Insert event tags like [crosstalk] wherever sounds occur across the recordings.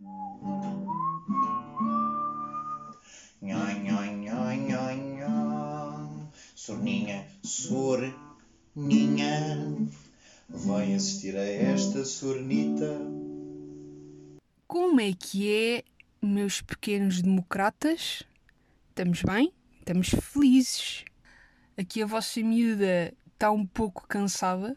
Nhoi, nhoi, nhoi, nhoi, nhoi. Sorninha, sorninha, vai assistir a esta sornita. Como é que é, meus pequenos democratas? Estamos bem? Estamos felizes. Aqui a vossa miúda está um pouco cansada.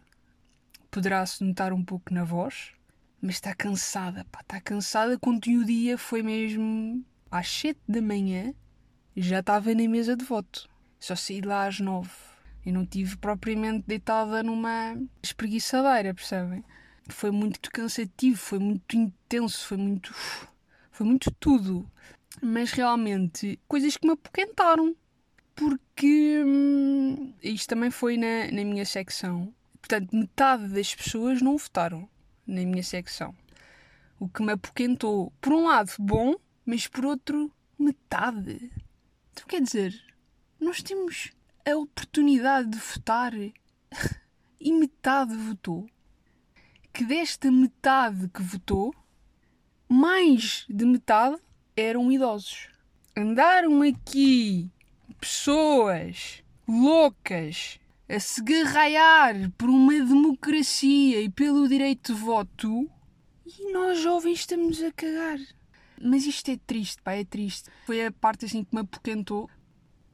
Poderá-se notar um pouco na voz. Mas está cansada, pá. Está cansada quando o dia foi mesmo às 7 da manhã. Já estava na mesa de voto. Só saí lá às 9. E não tive propriamente deitada numa espreguiçadeira, percebem? Foi muito cansativo, foi muito intenso, foi muito. Foi muito tudo. Mas realmente, coisas que me apoquentaram. Porque hum, isto também foi na, na minha secção. Portanto, metade das pessoas não votaram na minha secção. O que me apoquentou, por um lado, bom, mas por outro, metade. Então quer dizer, nós temos a oportunidade de votar [laughs] e metade votou. Que desta metade que votou, mais de metade eram idosos. Andaram aqui pessoas loucas a se garraiar por uma democracia e pelo direito de voto e nós jovens estamos a cagar. Mas isto é triste, pá, é triste. Foi a parte assim que me apoquentou.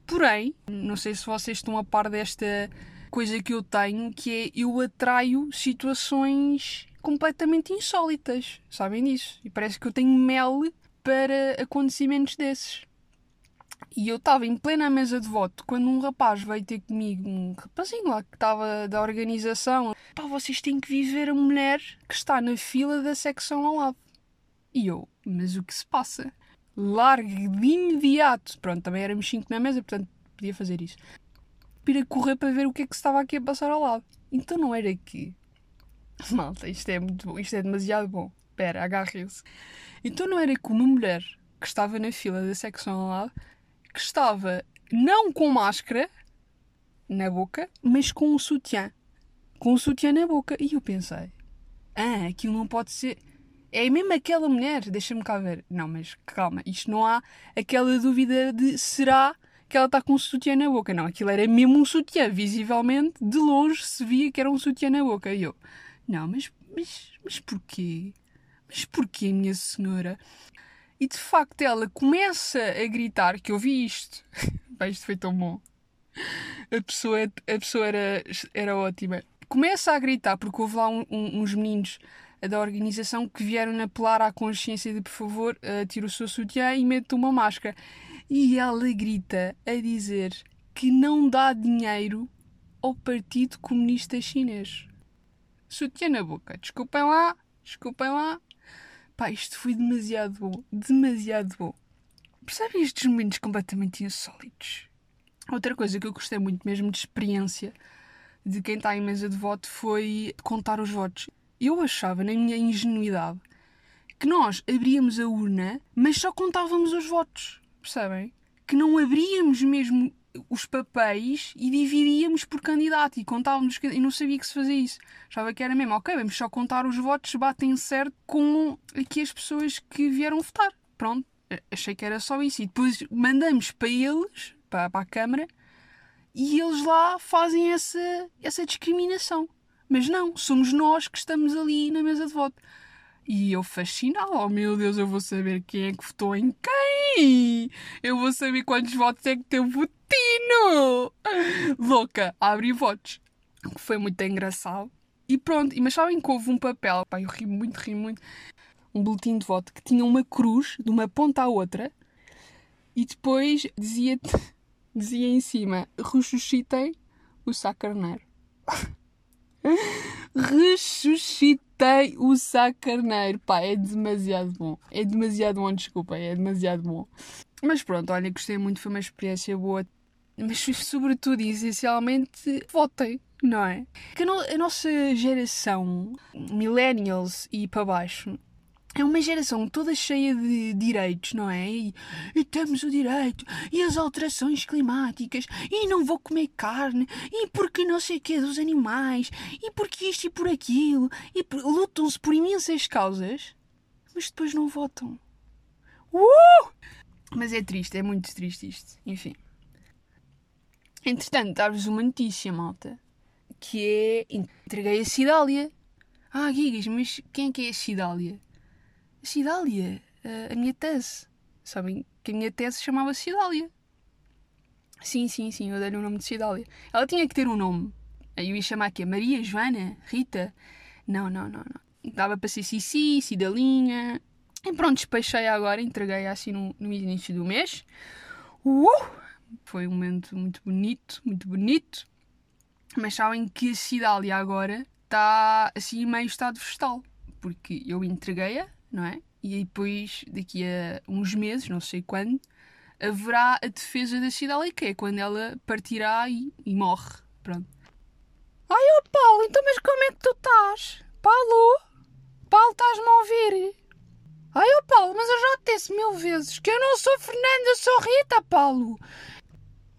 Porém, não sei se vocês estão a par desta coisa que eu tenho, que é eu atraio situações completamente insólitas. Sabem disso? E parece que eu tenho mel para acontecimentos desses. E eu estava em plena mesa de voto quando um rapaz veio ter comigo, um rapazinho lá que estava da organização. Pá, vocês têm que viver a mulher que está na fila da secção ao lado. E eu, mas o que se passa? Largue de imediato. Pronto, também éramos cinco na mesa, portanto podia fazer isso. Para correr para ver o que é que se estava aqui a passar ao lado. Então não era que. [laughs] Malta, isto é muito bom, isto é demasiado bom. Espera, agarre-se. Então não era que uma mulher que estava na fila da secção ao lado que estava não com máscara na boca, mas com um sutiã. Com um sutiã na boca. E eu pensei, ah, aquilo não pode ser. É mesmo aquela mulher, deixa-me cá ver. Não, mas calma, isto não há aquela dúvida de será que ela está com um sutiã na boca. Não, aquilo era mesmo um sutiã. Visivelmente, de longe, se via que era um sutiã na boca. E eu, não, mas, mas, mas porquê? Mas porquê, minha senhora? E de facto ela começa a gritar que eu vi isto. [laughs] Bem, isto foi tão bom. A pessoa, a pessoa era, era ótima. Começa a gritar porque houve lá um, um, uns meninos da organização que vieram apelar à consciência de por favor, uh, tire o seu sutiã e mete uma máscara. E ela grita a dizer que não dá dinheiro ao Partido Comunista Chinês. Sutiã na boca. Desculpem lá, desculpem lá, Pá, isto foi demasiado bom. Demasiado bom. Percebem estes momentos completamente insólitos? Outra coisa que eu gostei muito mesmo de experiência de quem está em mesa de voto foi contar os votos. Eu achava, na minha ingenuidade, que nós abríamos a urna, mas só contávamos os votos. Percebem? Que não abríamos mesmo os papéis e dividíamos por candidato e contávamos e não sabia que se fazia isso. Achava que era mesmo, ok, vamos só contar os votos, batem certo com aqui as pessoas que vieram votar. Pronto, achei que era só isso. E depois mandamos para eles, para, para a Câmara, e eles lá fazem essa, essa discriminação. Mas não, somos nós que estamos ali na mesa de voto. E eu fascinado, oh meu Deus, eu vou saber quem é que votou em quem! Eu vou saber quantos votos é que teve o Tino! Louca, a abrir votos. Foi muito engraçado. E pronto, mas sabem que houve um papel, pá, eu ri muito, ri muito, um boletim de voto que tinha uma cruz de uma ponta à outra e depois dizia, [laughs] dizia em cima, ressuscitei o sacarneiro. [laughs] ressuscitei o sacarneiro. Pá, é demasiado bom. É demasiado bom, desculpa, é demasiado bom. Mas pronto, olha, gostei muito, foi uma experiência boa. Mas [laughs] sobretudo e essencialmente, votem, não é? Que a nossa geração, millennials e para baixo, é uma geração toda cheia de direitos, não é? E, e, temos o direito, e as alterações climáticas, e não vou comer carne, e porque não sei o que dos animais, e porque isto e por aquilo, e lutam-se por imensas causas, mas depois não votam. Uh! Mas é triste, é muito triste isto. Enfim. Entretanto, dar-vos uma notícia, malta. Que é. Entreguei a Cidália. Ah, Gigas, mas quem é que é a Cidália? Cidália? A, a minha tese. Sabem que a minha tese chamava Cidália. Sim, sim, sim, eu dei-lhe o nome de Cidália. Ela tinha que ter um nome. Eu ia chamar aqui Maria, Joana, Rita. Não, não, não, não. Dava para ser Cici, Cidalinha. E pronto, despechei agora, entreguei assim no, no início do mês. Uh! Foi um momento muito bonito, muito bonito. Mas sabem que a Cidália agora está assim meio estado vegetal. Porque eu entreguei-a, não é? E depois, daqui a uns meses, não sei quando, haverá a defesa da Cidália, que é quando ela partirá e, e morre. Pronto. Ai, ó oh Paulo, então mas como é que tu estás? Paulo? Paulo, estás-me a ouvir? Ai, ó oh Paulo, mas eu já te disse mil vezes que eu não sou Fernanda, sou Rita, Paulo.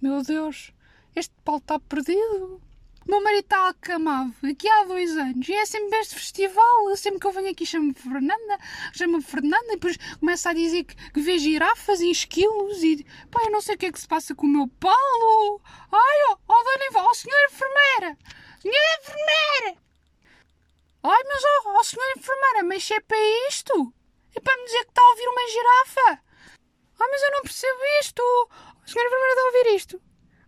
Meu Deus, este Paulo está perdido. Meu marido está acamado aqui há dois anos e é sempre este festival. Sempre que eu venho aqui chamo-me Fernanda, chamo-me Fernanda e depois começa a dizer que, que vê girafas e esquilos e pá, eu não sei o que é que se passa com o meu Paulo. Ai, ó, oh, dona Iva, ó, oh, senhora enfermeira, senhora enfermeira. Ai, mas ó, oh, oh, senhora enfermeira, mas é para isto? É para me dizer que está a ouvir uma girafa? Ai, mas eu não percebo isto. A senhora enfermeira está a ouvir isto?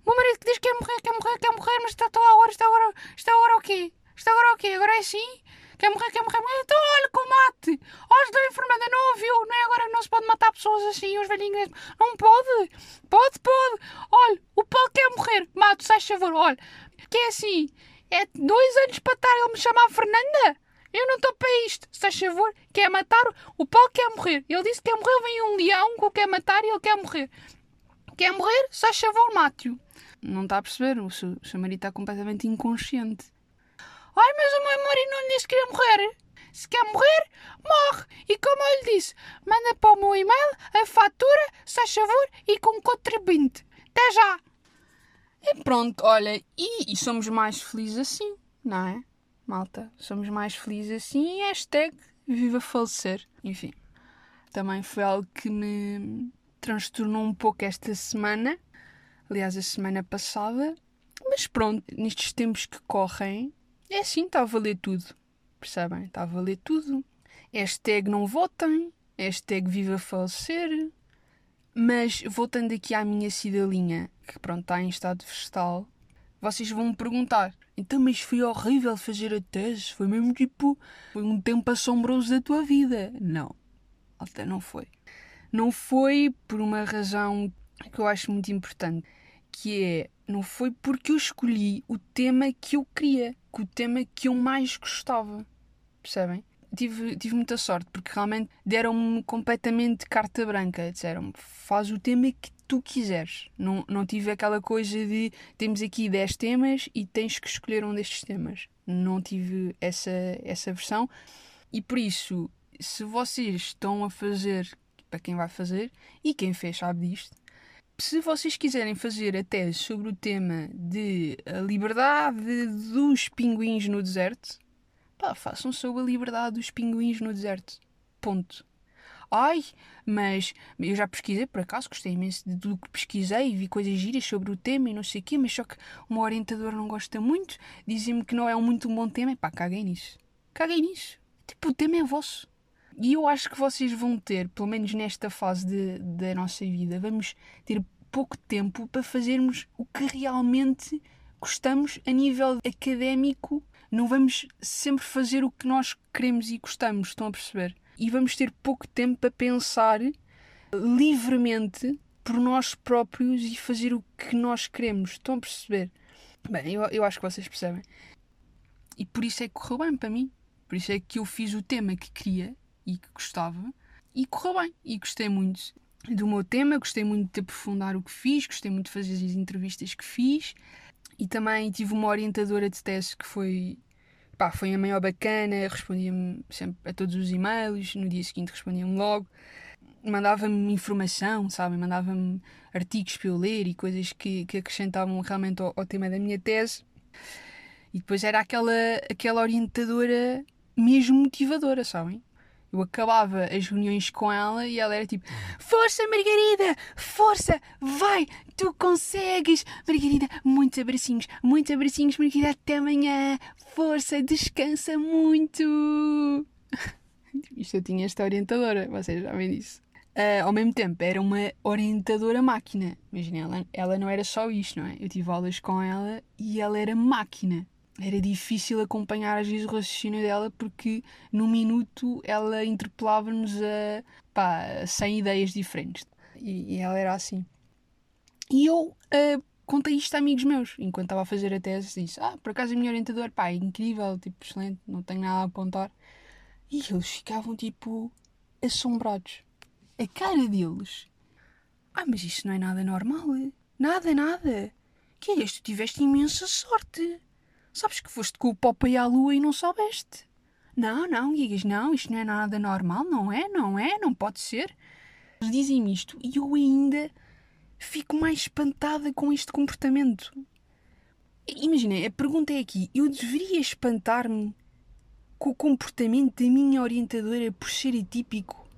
O meu marido que diz morrer, quer morrer, quer morrer, mas está toda agora, está agora, está agora o quê? Está agora o quê? Agora é assim? Quer morrer, quer morrer, morrer. Então olha, combate! Olha, da enfermada não ouviu, não é agora não se pode matar pessoas assim, os velhinhos. Não pode! Pode, pode! Olha, o Paulo quer morrer, mato, sai favor, olha. Que é assim, é dois anos para estar ele me chamar Fernanda? Eu não estou para isto. Se faz favor, quer matar, o Paulo quer morrer. Ele disse que quer morrer, vem um leão que o quer matar e ele quer morrer. Quer morrer? Se faz favor, mate-o não está a perceber, o seu, o seu marido está completamente inconsciente. Ai, mas o meu marido não lhe disse que queria morrer. Se quer morrer, morre. E como eu lhe disse, manda para o meu e-mail a fatura, se faz favor, e com contribuinte. Até já. E pronto, olha, e, e, somos mais felizes assim, não é? Malta, somos mais felizes assim hashtag viva falecer. Enfim, também foi algo que me transtornou um pouco esta semana aliás, a semana passada. Mas pronto, nestes tempos que correm, é assim, está a valer tudo. Percebem? Está a valer tudo. Hashtag não votem, hashtag viva falecer. Mas voltando aqui à minha cidalinha, que pronto, está em estado vegetal, vocês vão me perguntar: então, mas foi horrível fazer a tese? Foi mesmo tipo, foi um tempo assombroso da tua vida? Não, até não foi. Não foi por uma razão que eu acho muito importante que é não foi porque eu escolhi o tema que eu queria, que o tema que eu mais gostava. Percebem? Tive, tive muita sorte, porque realmente deram-me completamente carta branca. Disseram-me, faz o tema que tu quiseres. Não, não tive aquela coisa de temos aqui 10 temas e tens que escolher um destes temas. Não tive essa, essa versão. E por isso, se vocês estão a fazer, para quem vai fazer, e quem fez sabe disto, se vocês quiserem fazer a tese sobre o tema de a liberdade dos pinguins no deserto, pá, façam sobre a liberdade dos pinguins no deserto. Ponto. Ai, mas eu já pesquisei, por acaso, gostei imenso de tudo que pesquisei e vi coisas giras sobre o tema e não sei o quê, mas só que uma orientadora não gosta muito, dizem-me que não é um muito bom tema, e pá, caguei nisso. Caguei nisso. Tipo, o tema é vosso. E eu acho que vocês vão ter, pelo menos nesta fase de, da nossa vida, vamos ter pouco tempo para fazermos o que realmente gostamos a nível académico. Não vamos sempre fazer o que nós queremos e gostamos, estão a perceber? E vamos ter pouco tempo para pensar livremente por nós próprios e fazer o que nós queremos, estão a perceber? Bem, eu, eu acho que vocês percebem. E por isso é que correu bem para mim. Por isso é que eu fiz o tema que queria e que gostava e correu bem e gostei muito do meu tema, gostei muito de aprofundar o que fiz, gostei muito de fazer as entrevistas que fiz e também tive uma orientadora de teste que foi pá, foi a maior bacana, respondia-me sempre a todos os e-mails, no dia seguinte respondia-me logo, mandava-me informação, sabe, mandava-me artigos para eu ler e coisas que, que acrescentavam realmente ao, ao tema da minha tese. E depois era aquela, aquela orientadora mesmo motivadora, sabem? Eu acabava as reuniões com ela e ela era tipo: Força, Margarida! Força! Vai! Tu consegues! Margarida, muitos abracinhos, muitos abracinhos, Margarida, até amanhã! Força, descansa muito! [laughs] Isto eu tinha esta orientadora, vocês já veem disso. Uh, ao mesmo tempo, era uma orientadora máquina. Imagina, ela, ela não era só isto, não é? Eu tive aulas com ela e ela era máquina era difícil acompanhar às vezes o raciocínio dela porque num minuto ela interpelava-nos a pá, 100 ideias diferentes. E, e, ela era assim. E eu uh, contei isto a amigos meus enquanto estava a fazer a tese. Disse: Ah, por acaso a minha orientadora, pá, é incrível, tipo, excelente, não tenho nada a apontar. E eles ficavam tipo assombrados. A cara deles. Ah, mas isso não é nada normal. Nada, nada. Que é? Tu tiveste imensa sorte. Sabes que foste com o Pop aí à lua e não soubeste. Não, não, Gigas, não, isto não é nada normal, não é, não é, não pode ser. Eles dizem-me isto e eu ainda fico mais espantada com este comportamento. Imagina, a pergunta é aqui: eu deveria espantar-me com o comportamento da minha orientadora por ser atípico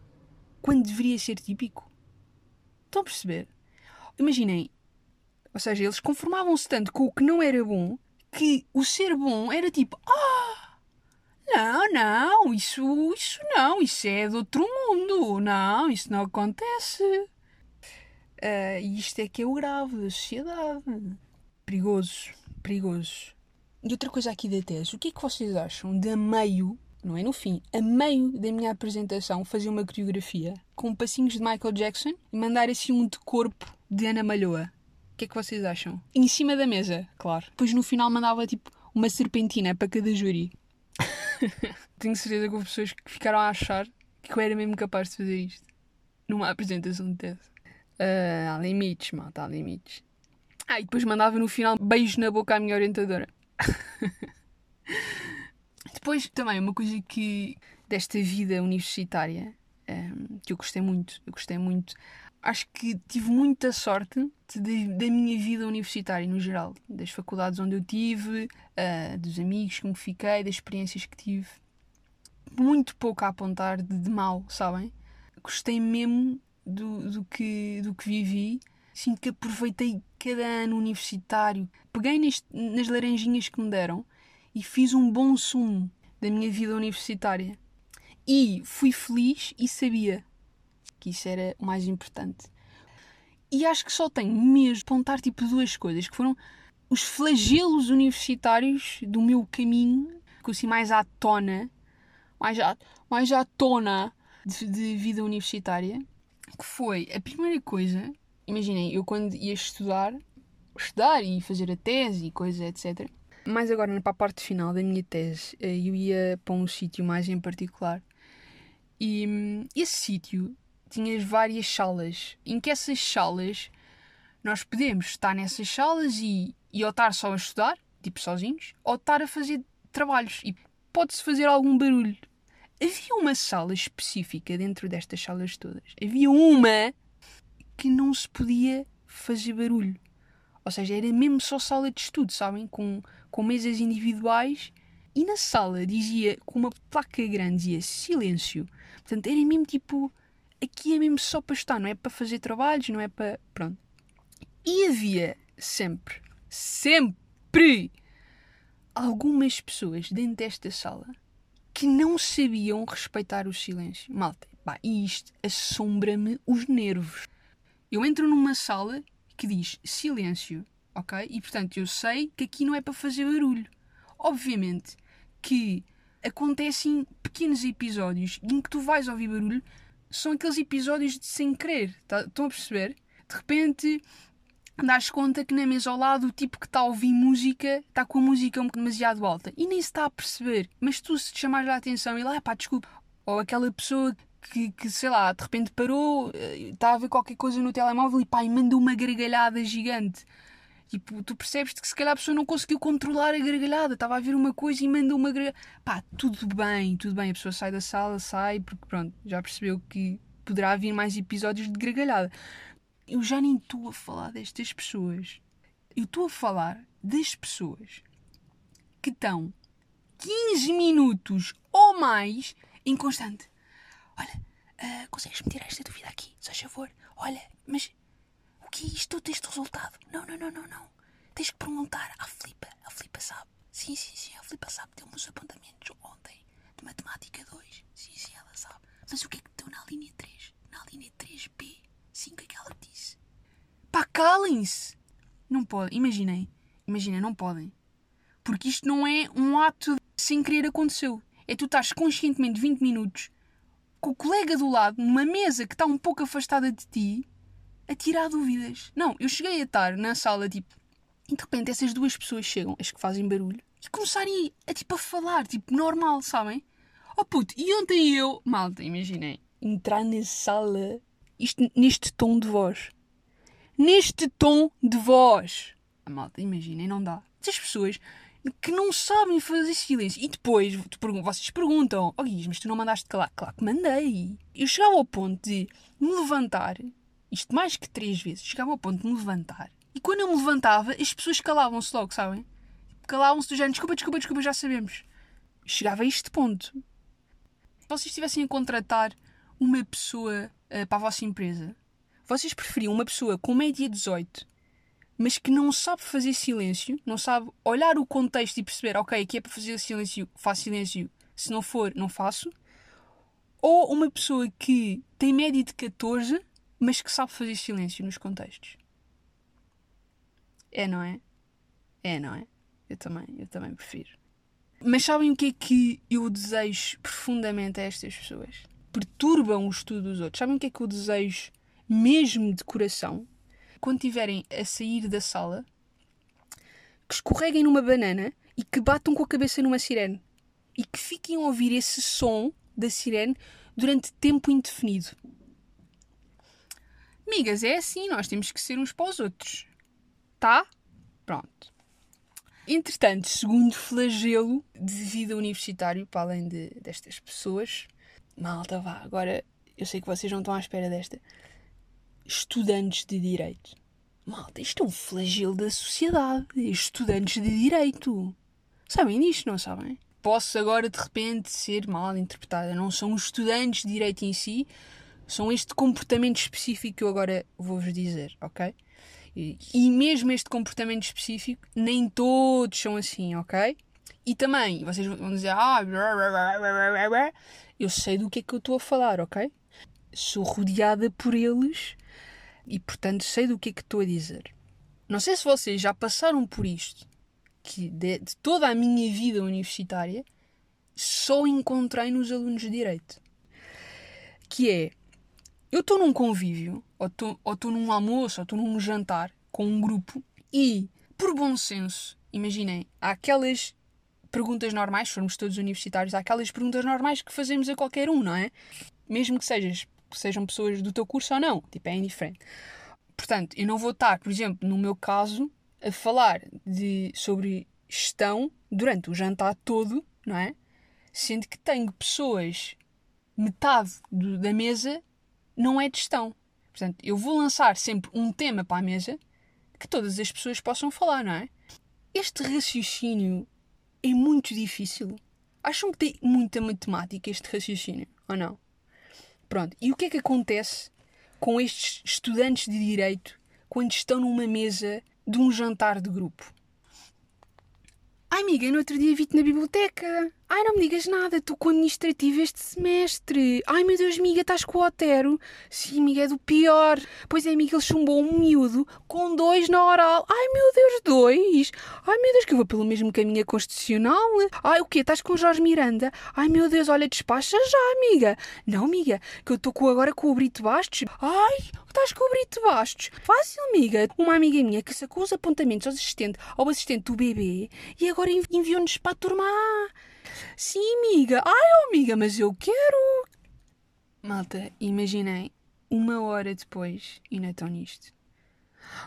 quando deveria ser típico? Estão a perceber? Imaginem, ou seja, eles conformavam-se tanto com o que não era bom que o ser bom era tipo, ah, não, não, isso, isso não, isso é de outro mundo, não, isso não acontece. Uh, e isto é que é o grave da sociedade. Perigoso, perigoso. E outra coisa aqui da tese, o que é que vocês acham de a meio, não é no fim, a meio da minha apresentação fazer uma coreografia com passinhos de Michael Jackson e mandar assim um de corpo de Ana Malhoa? O que é que vocês acham? Em cima da mesa, claro. Depois no final mandava tipo uma serpentina para cada júri. [laughs] Tenho certeza que houve pessoas que ficaram a achar que eu era mesmo capaz de fazer isto. Numa apresentação de tese. Uh, há limites, malta, há limites. Ah, e depois mandava no final beijo na boca à minha orientadora. [laughs] depois também uma coisa que desta vida universitária um, que eu gostei muito, eu gostei muito acho que tive muita sorte da minha vida universitária no geral, das faculdades onde eu tive, uh, dos amigos com que fiquei, das experiências que tive. Muito pouco a apontar de, de mal, sabem? Gostei mesmo do, do, que, do que vivi. Sinto que aproveitei cada ano universitário. Peguei neste, nas laranjinhas que me deram e fiz um bom sumo da minha vida universitária. E fui feliz e sabia que isso era o mais importante. E acho que só tenho mesmo apontar tipo duas coisas, que foram os flagelos universitários do meu caminho, que assim mais à tona, mais à, mais à tona de, de vida universitária, que foi a primeira coisa, imaginem, eu quando ia estudar, estudar e fazer a tese e coisas, etc. Mas agora, para a parte final da minha tese, eh, eu ia para um sítio mais em particular. E hum, esse sítio tinhas várias salas, em que essas salas nós podemos estar nessas salas e, e ou estar só a estudar, tipo sozinhos, ou estar a fazer trabalhos e pode-se fazer algum barulho. Havia uma sala específica dentro destas salas todas. Havia uma que não se podia fazer barulho. Ou seja, era mesmo só sala de estudo, sabem? Com, com mesas individuais. E na sala dizia, com uma placa grande, dizia silêncio. Portanto, era mesmo tipo aqui é mesmo só para estar, não é para fazer trabalhos, não é para. Pronto. E havia sempre, sempre algumas pessoas dentro desta sala que não sabiam respeitar o silêncio. Malta, pá, isto assombra-me os nervos. Eu entro numa sala que diz silêncio, ok? E portanto eu sei que aqui não é para fazer barulho. Obviamente que acontecem pequenos episódios em que tu vais ouvir barulho são aqueles episódios de sem querer. Tá, estão a perceber? De repente dás conta que na mesa ao lado o tipo que está a ouvir música está com a música demasiado alta e nem se está a perceber. Mas tu se te chamares a atenção e lá, pá, desculpa. Ou aquela pessoa que, que, sei lá, de repente parou, eh, está a ver qualquer coisa no telemóvel e pá, e manda uma gargalhada gigante. Tipo, tu percebes que se calhar a pessoa não conseguiu controlar a gargalhada, estava a ver uma coisa e manda uma gargalhada. Pá, tudo bem, tudo bem, a pessoa sai da sala, sai, porque pronto, já percebeu que poderá haver mais episódios de gargalhada. Eu já nem estou a falar destas pessoas. Eu estou a falar das pessoas que estão 15 minutos ou mais em constante. olha, uh, consegues-me tirar esta dúvida aqui, se faz favor? Olha, mas que é isto deste resultado? Não, não, não, não, não. Tens que perguntar à Filipa. A Filipa sabe. Sim, sim, sim, a Filipa sabe. Deu-me os apontamentos ontem de Matemática 2. Sim, sim, ela sabe. Mas o que é que deu na linha 3? Na linha 3B. Sim, o que é que ela disse? Pá, calem-se! Não podem. Imaginem. Imaginem, não podem. Porque isto não é um ato sem querer aconteceu. É tu estás conscientemente 20 minutos com o colega do lado, numa mesa que está um pouco afastada de ti, a tirar dúvidas. Não, eu cheguei a estar na sala, tipo, e de repente essas duas pessoas chegam, as que fazem barulho, e começarem a, tipo, a falar, tipo, normal, sabem? Oh puto, e ontem eu, malta, imaginei, entrar na sala, isto neste tom de voz. Neste tom de voz. A malta, imaginem, não dá. Essas pessoas que não sabem fazer silêncio. E depois vocês perguntam: Oh Guiz, mas tu não mandaste calar? Claro que mandei. Eu chegava ao ponto de me levantar, isto mais que três vezes, chegava ao ponto de me levantar. E quando eu me levantava, as pessoas calavam-se logo, sabem? Calavam-se do género: Desculpa, desculpa, desculpa, já sabemos. Chegava a este ponto. Se vocês estivessem a contratar uma pessoa uh, para a vossa empresa, vocês preferiam uma pessoa com média 18 mas que não sabe fazer silêncio, não sabe olhar o contexto e perceber, ok, aqui é para fazer silêncio, faço silêncio, se não for, não faço. Ou uma pessoa que tem média de 14, mas que sabe fazer silêncio nos contextos. É, não é? É, não é? Eu também, eu também prefiro. Mas sabem o que é que eu desejo profundamente a estas pessoas? Perturbam o estudo dos outros. Sabem o que é que eu desejo mesmo de coração? quando estiverem a sair da sala, que escorreguem numa banana e que batam com a cabeça numa sirene. E que fiquem a ouvir esse som da sirene durante tempo indefinido. Migas, é assim, nós temos que ser uns para os outros. Tá? Pronto. Entretanto, segundo flagelo de vida universitário, para além de, destas pessoas, malta, vá, agora eu sei que vocês não estão à espera desta estudantes de direito. Malta, isto é um flagelo da sociedade. Estudantes de direito. Sabem disto, não sabem? Posso agora de repente ser mal interpretada. Não são os estudantes de direito em si, são este comportamento específico que eu agora vou-vos dizer, ok? E, e mesmo este comportamento específico, nem todos são assim, ok? E também, vocês vão dizer, ah, eu sei do que é que eu estou a falar, ok? Sou rodeada por eles e portanto sei do que é que estou a dizer. Não sei se vocês já passaram por isto, que de, de toda a minha vida universitária só encontrei nos alunos de Direito. Que é, eu estou num convívio, ou estou num almoço, ou estou num jantar com um grupo e, por bom senso, imaginem, há aquelas perguntas normais, formos todos universitários, há aquelas perguntas normais que fazemos a qualquer um, não é? Mesmo que sejas sejam pessoas do teu curso ou não. Tipo, é indiferente. Portanto, eu não vou estar, por exemplo, no meu caso, a falar de, sobre gestão durante o jantar todo, não é? Sendo que tenho pessoas, metade do, da mesa não é de gestão. Portanto, eu vou lançar sempre um tema para a mesa que todas as pessoas possam falar, não é? Este raciocínio é muito difícil. Acham que tem muita matemática este raciocínio, ou não? Pronto, e o que é que acontece com estes estudantes de direito quando estão numa mesa de um jantar de grupo? Ai, amiga, no outro dia vi-te na biblioteca. Ai, não me digas nada, estou com administrativo este semestre. Ai, meu Deus, amiga, estás com o Otero. Sim, amiga, é do pior. Pois é, amiga, ele chumbou um miúdo com dois na oral. Ai, meu Deus, dois. Ai, meu Deus, que eu vou pelo mesmo caminho constitucional. Ai, o quê? Estás com o Jorge Miranda? Ai, meu Deus, olha, despacha já, amiga. Não, amiga, que eu estou agora com o Brito Bastos. Ai, estás com o Brito Bastos. Fácil, amiga. Uma amiga minha que sacou os apontamentos ao assistente, ao assistente do bebê e agora enviou-nos para a turma A. Sim, amiga. Ai, oh, amiga, mas eu quero. Malta, imaginei uma hora depois e não estão nisto.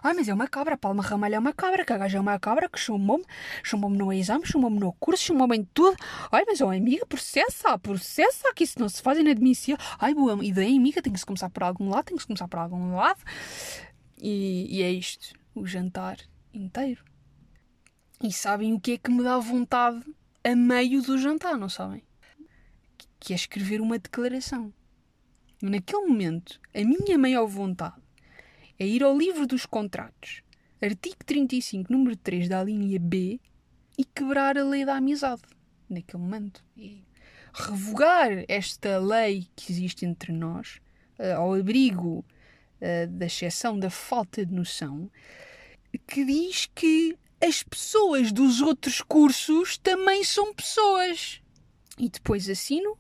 Ai, mas é uma cabra, a Palma Ramalho é uma cabra, que a gaja é uma cabra, que chumbou-me, chumbou-me no exame, chumbou-me no curso, chumbou-me em tudo. Ai, mas oh, amiga, processa, processa, que isso não se faz inadmissível. Ai, boa ideia, amiga, tem que se começar por algum lado, tem que se começar por algum lado. E, e é isto, o jantar inteiro. E sabem o que é que me dá vontade a meio do jantar, não sabem? Que é escrever uma declaração. Naquele momento, a minha maior vontade é ir ao livro dos contratos, artigo 35, número 3 da linha B, e quebrar a lei da amizade. Naquele momento. E revogar esta lei que existe entre nós, uh, ao abrigo uh, da exceção da falta de noção, que diz que as pessoas dos outros cursos também são pessoas. E depois assino,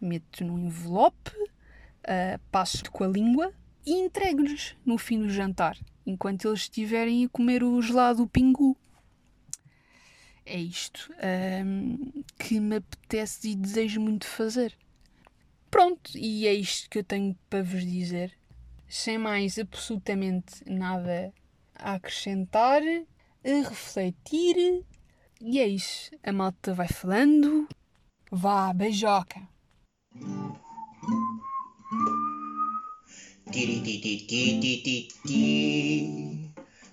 meto num envelope, uh, passo com a língua e entrego-lhes no fim do jantar, enquanto eles estiverem a comer o gelado pingu. É isto um, que me apetece e desejo muito fazer. Pronto, e é isto que eu tenho para vos dizer. Sem mais absolutamente nada a acrescentar, a refletir. E é isso. A malta vai falando. Vá, beijoca.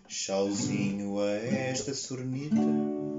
Tchauzinho a esta sornita